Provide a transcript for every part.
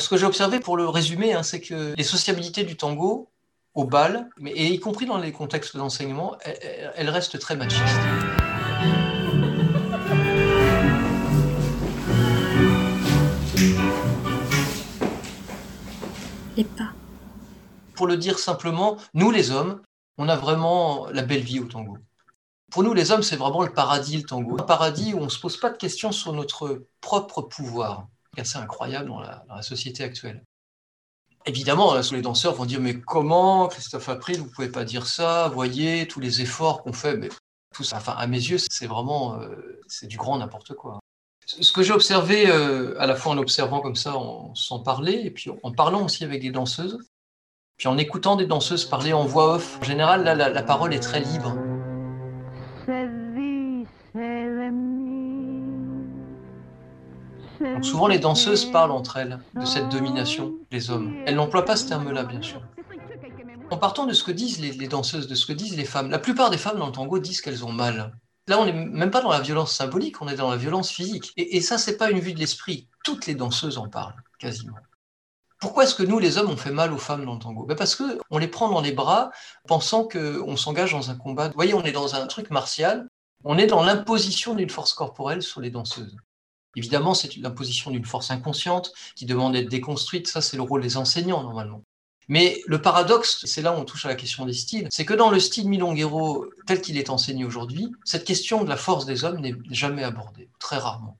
Ce que j'ai observé, pour le résumer, hein, c'est que les sociabilités du tango, au bal, mais, et y compris dans les contextes d'enseignement, elles, elles restent très machistes. Les pas. Pour le dire simplement, nous les hommes, on a vraiment la belle vie au tango. Pour nous, les hommes, c'est vraiment le paradis, le tango. Un paradis où on ne se pose pas de questions sur notre propre pouvoir. Assez incroyable dans la, société actuelle. Évidemment, les danseurs vont dire Mais comment, Christophe April, vous ne pouvez pas dire ça Voyez tous les efforts qu'on fait. Mais tout ça, enfin, à mes yeux, c'est vraiment euh, du grand n'importe quoi. Ce que j'ai observé, euh, à la fois en observant comme ça, en, sans parler, et puis en parlant aussi avec des danseuses, puis en écoutant des danseuses parler en voix off, en général, là, la parole est très libre. Donc souvent, les danseuses parlent entre elles de cette domination des hommes. Elles n'emploient pas ce terme-là, bien sûr. En partant de ce que disent les, les, danseuses, de ce que disent les femmes, la plupart des femmes dans le tango disent qu'elles ont mal. Là, on n'est même pas dans la violence symbolique, on est dans la violence physique. Et, et ça, c'est pas une vue de l'esprit. Toutes les danseuses en parlent, quasiment. Pourquoi est-ce que nous, les hommes, on fait mal aux femmes dans le tango? Ben Parce qu'on les prend dans les bras, pensant qu'on s'engage dans un combat. Vous voyez, on est dans un truc martial, on est dans l'imposition d'une force corporelle sur les danseuses. Évidemment, c'est l'imposition d'une force inconsciente qui demande d'être déconstruite. Ça, c'est le rôle des enseignants, normalement. Mais le paradoxe, c'est là où on touche à la question des styles, c'est que dans le style milonguero tel qu'il est enseigné aujourd'hui, cette question de la force des hommes n'est jamais abordée, très rarement.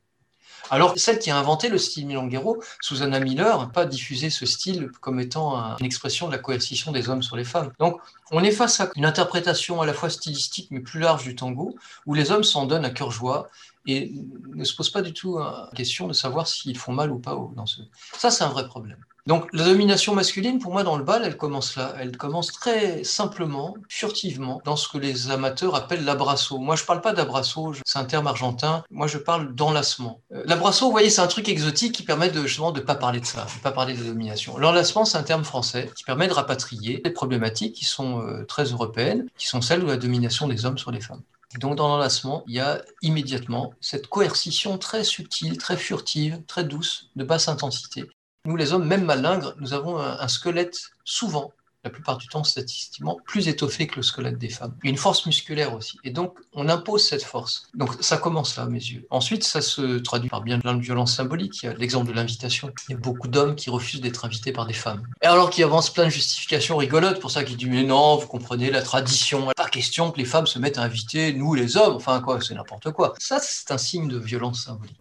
Alors, celle qui a inventé le style milonguero, Susanna Miller, n'a pas diffusé ce style comme étant un, une expression de la coercition des hommes sur les femmes. Donc, on est face à une interprétation à la fois stylistique mais plus large du tango, où les hommes s'en donnent à cœur joie et ne se posent pas du tout la question de savoir s'ils font mal ou pas aux danseuses. Ça, c'est un vrai problème. Donc la domination masculine, pour moi, dans le bal, elle commence là. Elle commence très simplement, furtivement, dans ce que les amateurs appellent l'abrasso. Moi, je ne parle pas d'abrasso, c'est un terme argentin. Moi, je parle d'enlacement. Euh, l'abrasso, vous voyez, c'est un truc exotique qui permet de, justement de ne pas parler de ça, de ne pas parler de domination. L'enlacement, c'est un terme français qui permet de rapatrier des problématiques qui sont euh, très européennes, qui sont celles de la domination des hommes sur les femmes. Donc dans l'enlacement, il y a immédiatement cette coercition très subtile, très furtive, très douce, de basse intensité, nous, les hommes, même malingres, nous avons un, squelette souvent, la plupart du temps statistiquement, plus étoffé que le squelette des femmes. Une force musculaire aussi. Et donc, on impose cette force. Donc, ça commence là, à mes yeux. Ensuite, ça se traduit par bien de violence symbolique. Il y a l'exemple de l'invitation. Il y a beaucoup d'hommes qui refusent d'être invités par des femmes. Et alors qu'ils avancent plein de justifications rigolotes pour ça, qui disent, mais non, vous comprenez la tradition. Pas question que les femmes se mettent à inviter, nous, les hommes. Enfin, quoi, c'est n'importe quoi. Ça, c'est un signe de violence symbolique.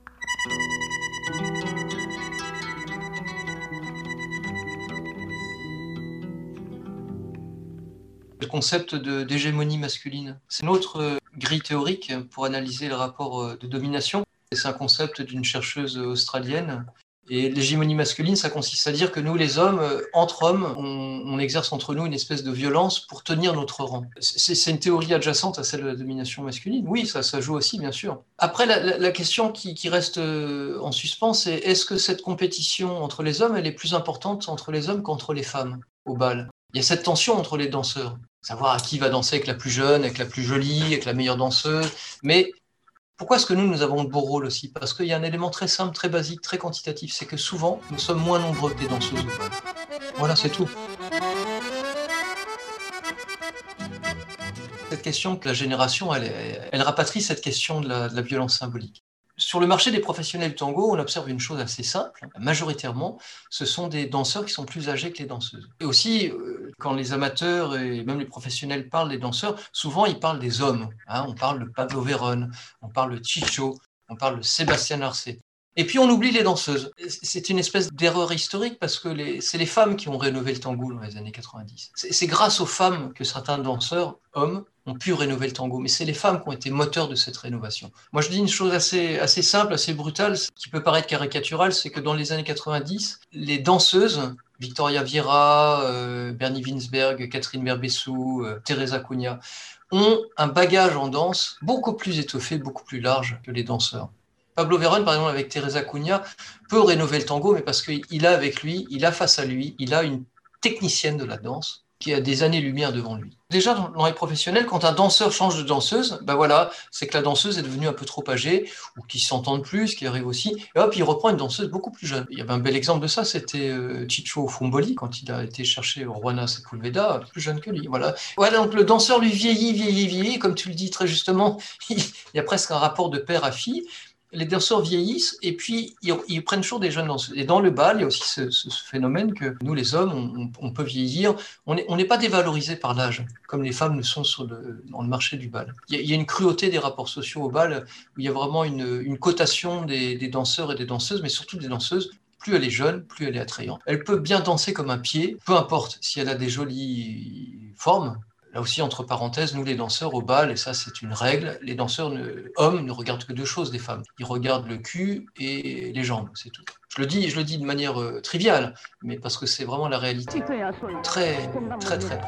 Le concept d'hégémonie masculine. C'est une autre euh, grille théorique pour analyser le rapport euh, de domination. C'est un concept d'une chercheuse australienne. Et l'hégémonie masculine, ça consiste à dire que nous, les hommes, euh, entre hommes, on, exerce entre nous une espèce de violence pour tenir notre rang. C'est une théorie adjacente à celle de la domination masculine. Oui, ça, joue aussi, bien sûr. Après, la question qui, qui, reste en suspens, c'est est-ce que cette compétition entre les hommes, elle est plus importante entre les hommes qu'entre les femmes au bal? Il y a cette tension entre les danseurs, savoir à qui va danser avec la plus jeune, avec la plus jolie, avec la meilleure danseuse. Mais pourquoi est-ce que nous, nous avons le beau rôle aussi? Parce qu'il y a un élément très simple, très basique, très quantitatif, c'est que souvent, nous sommes moins nombreux que des danseuses. Voilà, c'est tout. Cette question que la génération, elle, rapatrie cette question de de la violence symbolique. Sur le marché des professionnels tango, on observe une chose assez simple. Majoritairement, ce sont des danseurs qui sont plus âgés que les danseuses. Et aussi, quand les amateurs et même les professionnels parlent des danseurs, souvent ils parlent des hommes. Hein. on parle de Pablo Verón, on parle de Chicho, on parle de Sébastien Arcet. Et puis on oublie les danseuses. C'est une espèce d'erreur historique parce que c'est les femmes qui ont rénové le tango dans les années 90. C'est grâce aux femmes que certains danseurs, hommes, ont pu rénover le tango, mais c'est les femmes qui ont été moteurs de cette rénovation. Moi, je dis une chose assez, simple, assez brutale, qui peut paraître caricaturale, c'est que dans les années 90, les danseuses, Victoria Vieira, euh, Bernie Winsberg, Catherine Berbessou, euh, Teresa Cunha, ont un bagage en danse beaucoup plus étoffé, beaucoup plus large que les danseurs. Pablo Verón, par exemple, avec Teresa Cunha, peut rénover le tango, mais parce qu'il a avec lui, il a face à lui, il a une technicienne de la danse qui a des années-lumière devant lui. Déjà, dans les professionnels, quand un danseur change de danseuse, ben voilà, c'est que la danseuse est devenue un peu trop âgée, ou qui s'entendent plus, qui arrive aussi, et hop, il reprend une danseuse beaucoup plus jeune. Il y avait un bel exemple de ça, c'était euh, Chicho Fumboli, quand il a été chercher Rwanda Sepulveda, plus jeune que lui. Voilà. voilà, donc le danseur lui vieillit, vieillit, vieillit, comme tu le dis très justement, il y a presque un rapport de père à fille les danseurs vieillissent et puis ils, prennent toujours des jeunes danseurs. Et dans le bal, il y a aussi ce, phénomène que nous, les hommes, on, peut vieillir. On n'est pas dévalorisé par l'âge, comme les femmes le sont dans le marché du bal. Il y, a, une cruauté des rapports sociaux au bal, où il y a vraiment une, cotation des danseurs et des danseuses, mais surtout des danseuses plus elle est jeune, plus elle est attrayante. Elle peut bien danser comme un pied, peu importe si elle a des jolies formes, Là aussi, entre parenthèses, nous les danseurs au bal, et ça c'est une règle, les danseurs hommes ne regardent que deux choses des femmes. Ils regardent le cul et les jambes, c'est tout. Je le dis, je le dis de manière euh, triviale, mais parce que c'est vraiment la réalité. Très, très, très.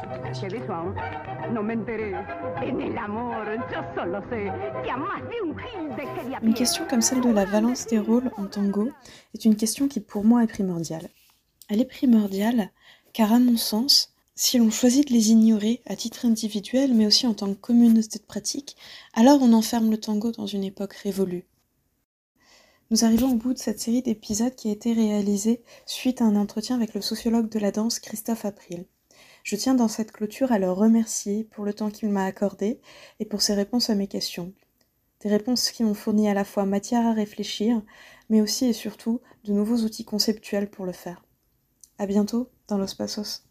Une question comme celle de la valence des rôles en tango est une question qui pour moi est primordiale. Elle est primordiale car à mon sens, si l'on choisit de les ignorer à titre individuel, mais aussi en tant que communauté de pratique, alors on enferme le tango dans une époque révolue. Nous arrivons au bout de cette série d'épisodes qui a été réalisée suite à un entretien avec le sociologue de la danse Christophe April. Je tiens dans cette clôture à le remercier pour le temps qu'il m'a accordé et pour ses réponses à mes questions. Des réponses qui m'ont fourni à la fois matière à réfléchir, mais aussi et surtout de nouveaux outils conceptuels pour le faire. À bientôt dans Los Passos.